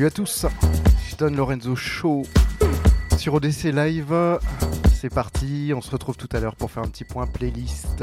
Salut à tous, je donne Lorenzo Show sur ODC Live. C'est parti, on se retrouve tout à l'heure pour faire un petit point playlist.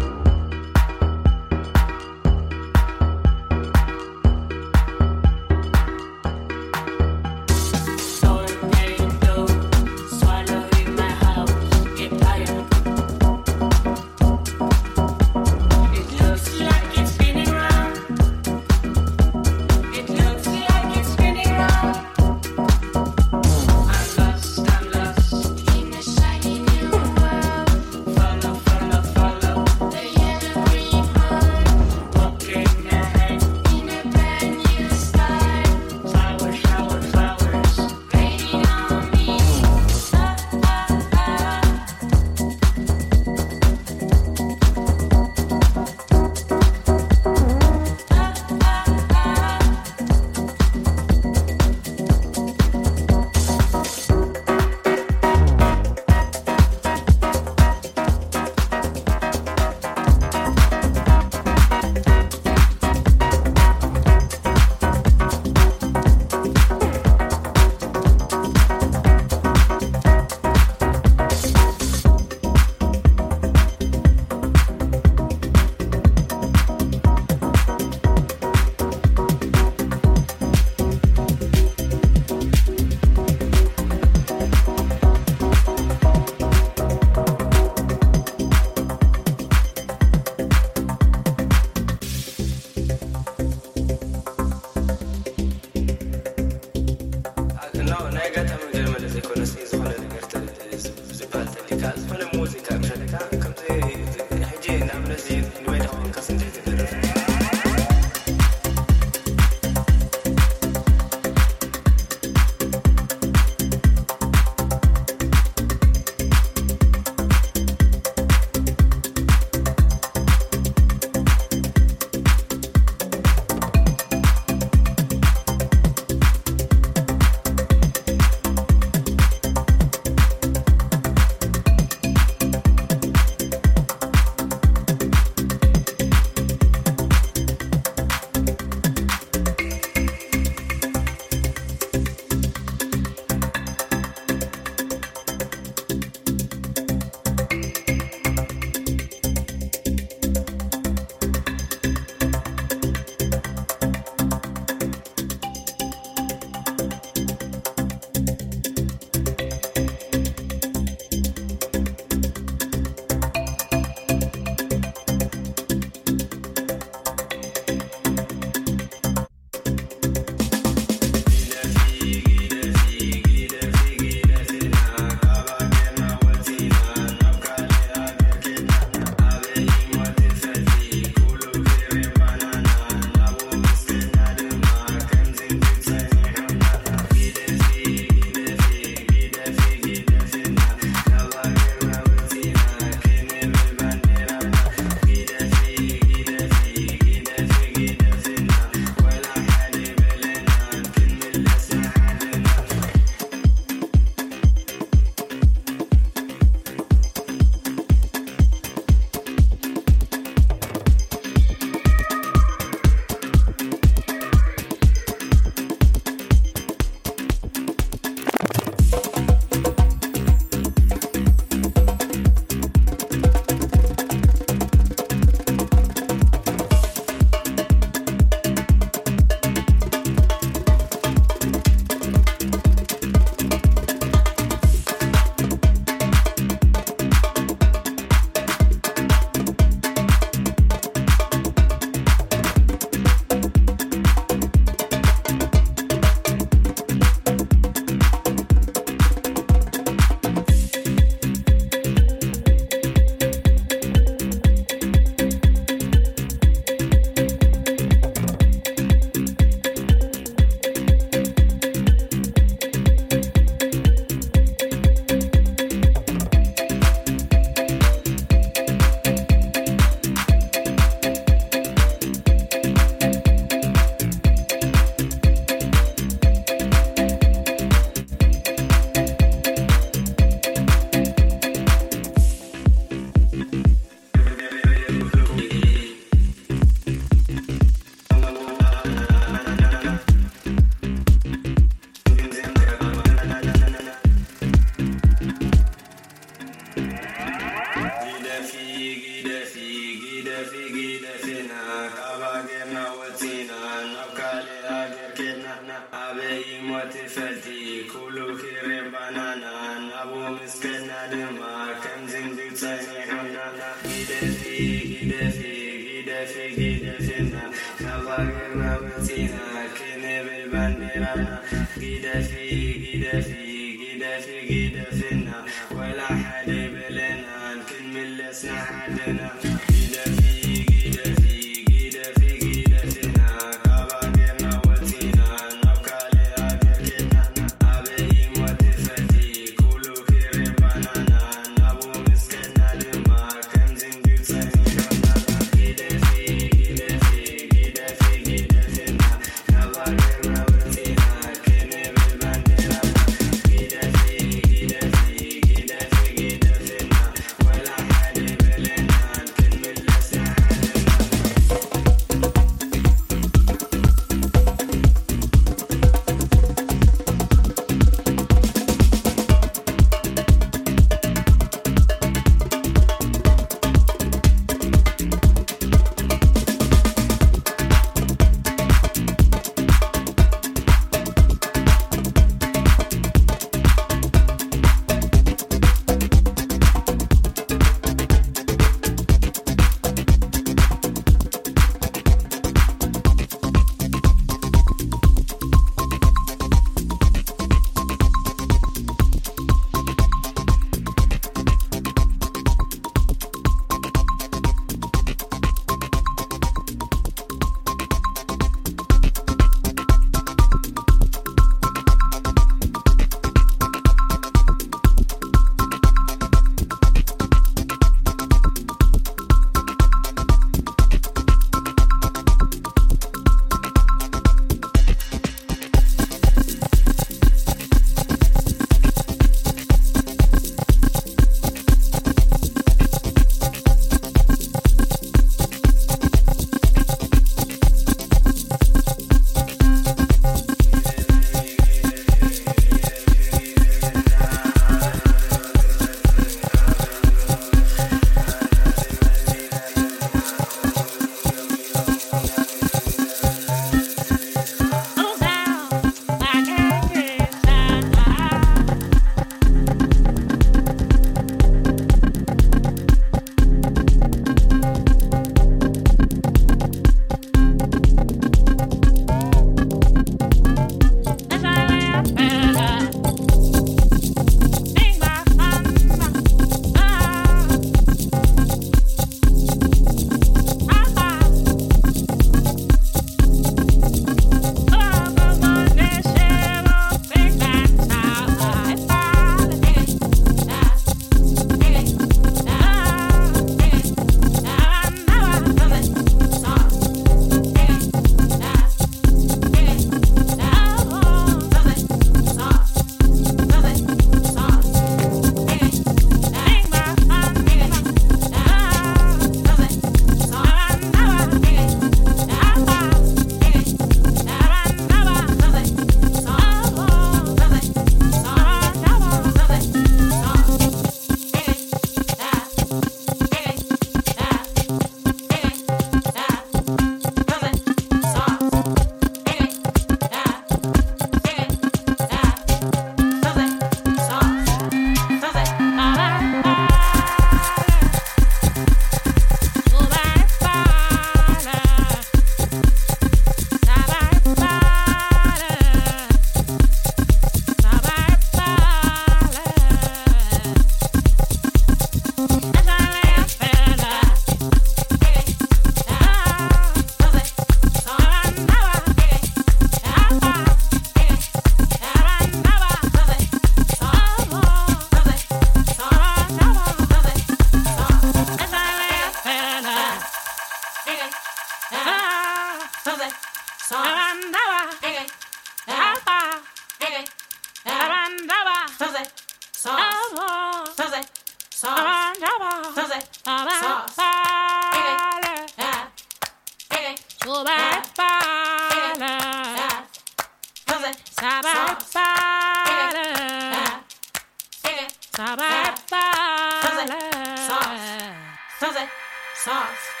Sauce.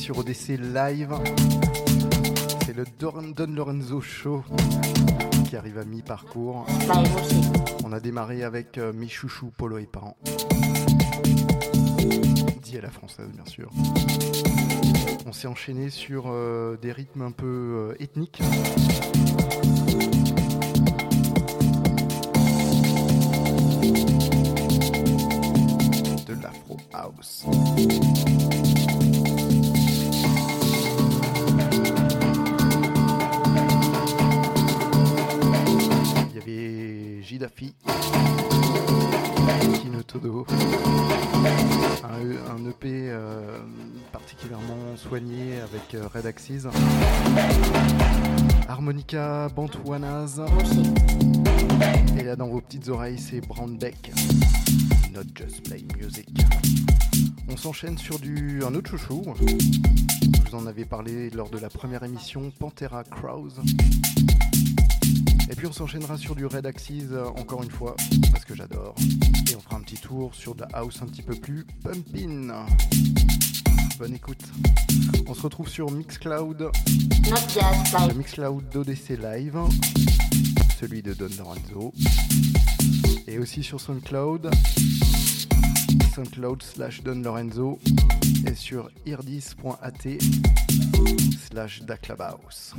Sur ODC Live. C'est le Don Lorenzo Show qui arrive à mi-parcours. On a démarré avec euh, Michouchou, Polo et Parents. Dit à la française, bien sûr. On s'est enchaîné sur euh, des rythmes un peu euh, ethniques. De l'Afro House. Avait Jidafi, Kino Todo, un, un EP euh, particulièrement soigné avec euh, Red Axis, Harmonica Bantouanaz, et là dans vos petites oreilles c'est Brown Beck, Not Just Play Music. On s'enchaîne sur du un autre chouchou. Vous en avais parlé lors de la première émission Pantera Crows. Et puis on s'enchaînera sur du Red Axis euh, encore une fois, parce que j'adore. Et on fera un petit tour sur de la house un petit peu plus pumpin. Bonne écoute. On se retrouve sur Mixcloud. Le Mixcloud d'ODC Live. Celui de Don Lorenzo. Et aussi sur SoundCloud. SoundCloud slash Don Lorenzo. Et sur irdis.at slash Daclabhouse.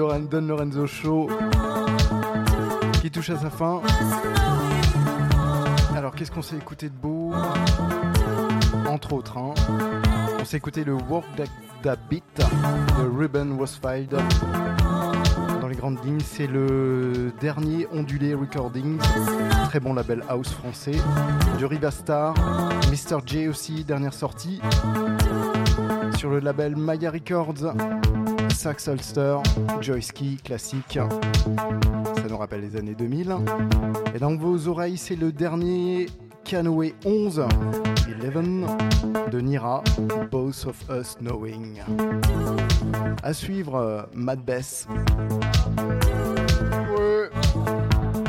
Don Lorenzo Show qui touche à sa fin. Alors qu'est-ce qu'on s'est écouté de beau? Entre autres, hein. on s'est écouté le Work That, Beat de Ruben Wasfield. Dans les grandes lignes, c'est le dernier Ondulé Recordings, très bon label house français, du Rivastar, Mr. J aussi, dernière sortie, sur le label Maya Records. Sax Holster, Joyski classique. Ça nous rappelle les années 2000. Et dans vos oreilles, c'est le dernier Canoë 11, 11 de Nira, Both of Us Knowing. À suivre, euh, Mad Bess.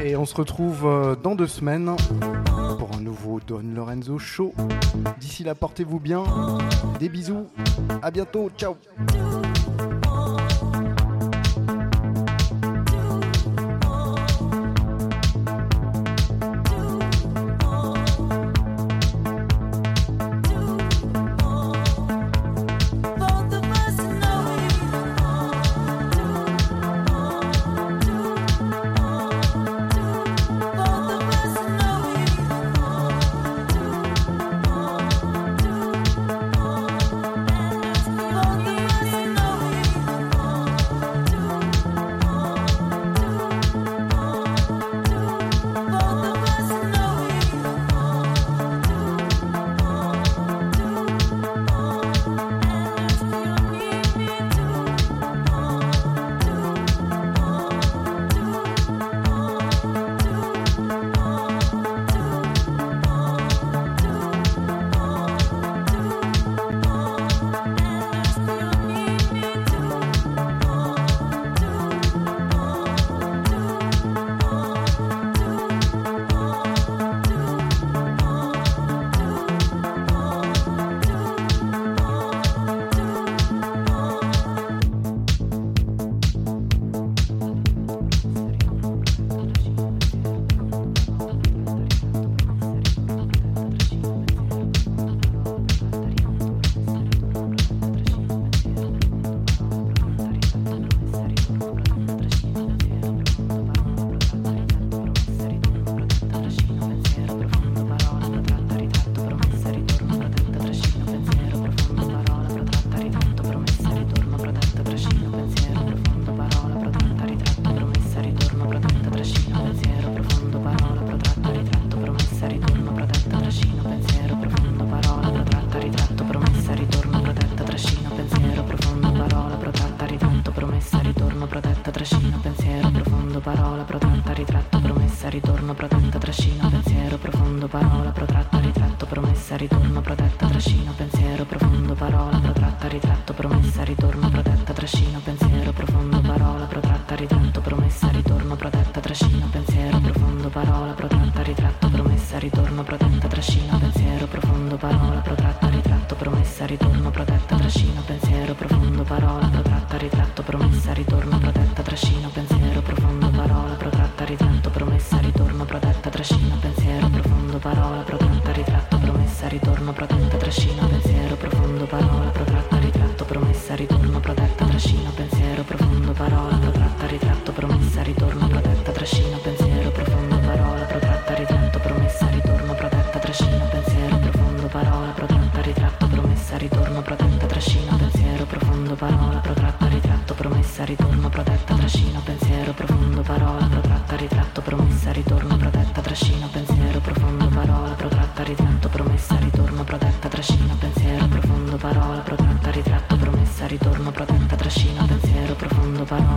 Et on se retrouve euh, dans deux semaines pour un nouveau Don Lorenzo Show. D'ici là, portez-vous bien. Des bisous. À bientôt. Ciao.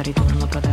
saritunud lõpeda.